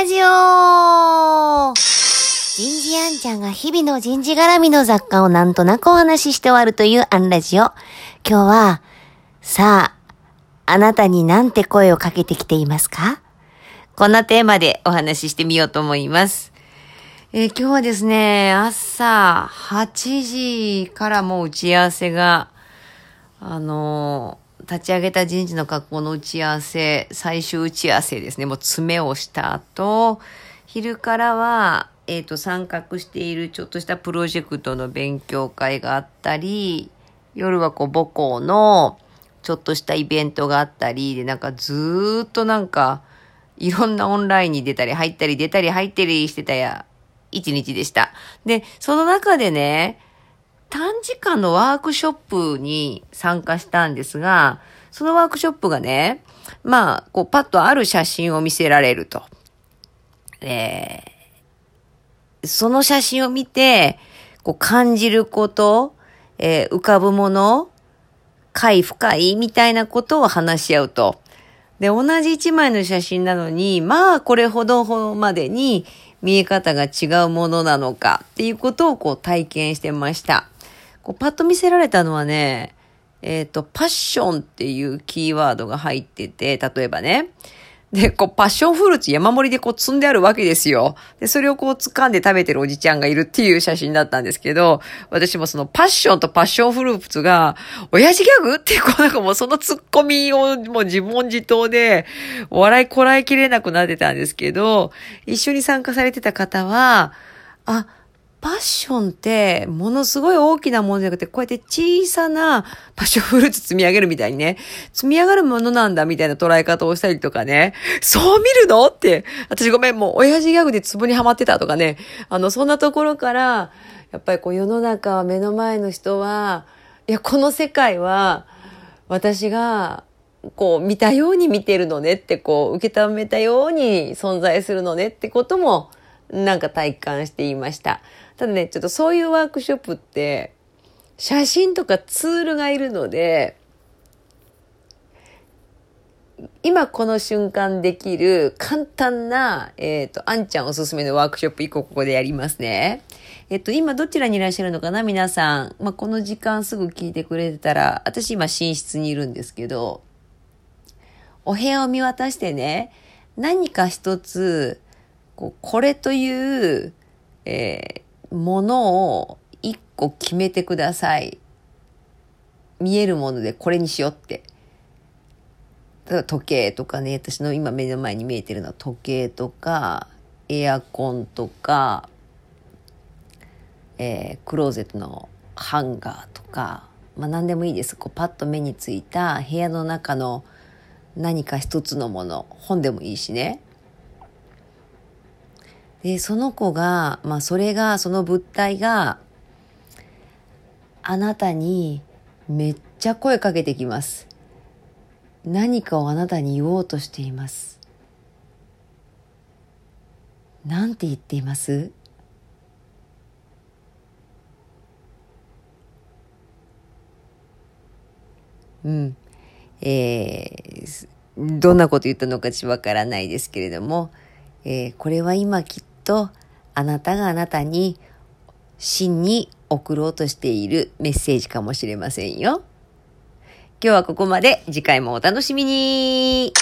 ラジオ人事アンちゃんが日々の人事絡みの雑貨をなんとなくお話しして終わるというアンラジオ。今日は、さあ、あなたになんて声をかけてきていますか？こんなテーマでお話ししてみようと思います。えー、今日はですね、朝8時からもう打ち合わせが、あのー、立ち上げた人事の学校の打ち合わせ、最終打ち合わせですね、もう詰めをした後、昼からは、えっ、ー、と、参画しているちょっとしたプロジェクトの勉強会があったり、夜はこう母校のちょっとしたイベントがあったり、で、なんかずっとなんか、いろんなオンラインに出たり入ったり出たり入ったりしてたや、一日でした。で、その中でね、短時間のワークショップに参加したんですが、そのワークショップがね、まあ、こう、パッとある写真を見せられると。えー、その写真を見て、こう、感じること、えー、浮かぶもの、快深いみたいなことを話し合うと。で、同じ一枚の写真なのに、まあ、これほどまでに見え方が違うものなのかっていうことをこう体験してました。こうパッと見せられたのはね、えっ、ー、と、パッションっていうキーワードが入ってて、例えばね、で、こう、パッションフルーツ山盛りでこう積んであるわけですよ。で、それをこう掴んで食べてるおじちゃんがいるっていう写真だったんですけど、私もそのパッションとパッションフルーツが、親父ギャグってこうなんかもうその突っ込みをもう自問自答で、笑いこらえきれなくなってたんですけど、一緒に参加されてた方は、あ、パッションってものすごい大きなものじゃなくて、こうやって小さなパッションフルーツ積み上げるみたいにね、積み上がるものなんだみたいな捉え方をしたりとかね、そう見るの？って、私ごめん、もう親父ギャグでツボにはまってたとかね、あの、そんなところから、やっぱりこう世の中は目の前の人は、いや、この世界は私がこう見たように見てるのねってこう受け止めたように存在するのねってこともなんか体感していました。ただね、ちょっとそういうワークショップって、写真とかツールがいるので、今この瞬間できる簡単な、えっ、ー、と、あんちゃんおすすめのワークショップ1個ここでやりますね。えっ、と、今どちらにいらっしゃるのかな？皆さん。まあ、この時間すぐ聞いてくれてたら、私今寝室にいるんですけど、お部屋を見渡してね、何か一つ、こうこれという、えー、ものを一個決めてください。見えるものでこれにしようって。だ時計とかね、私の今目の前に見えてるのは時計とか、エアコンとか、えー、クローゼットのハンガーとか、まあ何でもいいです。こうパッと目についた部屋の中の何か一つのもの、本でもいいしね。で、その子が、まあそれが、その物体が、あなたにめっちゃ声かけてきます。何かをあなたに言おうとしています。なんて言っています？うん。えー、どんなこと言ったのかちわからないですけれども、えー、これは今きっとあなたがあなたに真に送ろうとしているメッセージかもしれませんよ。今日はここまで。次回もお楽しみに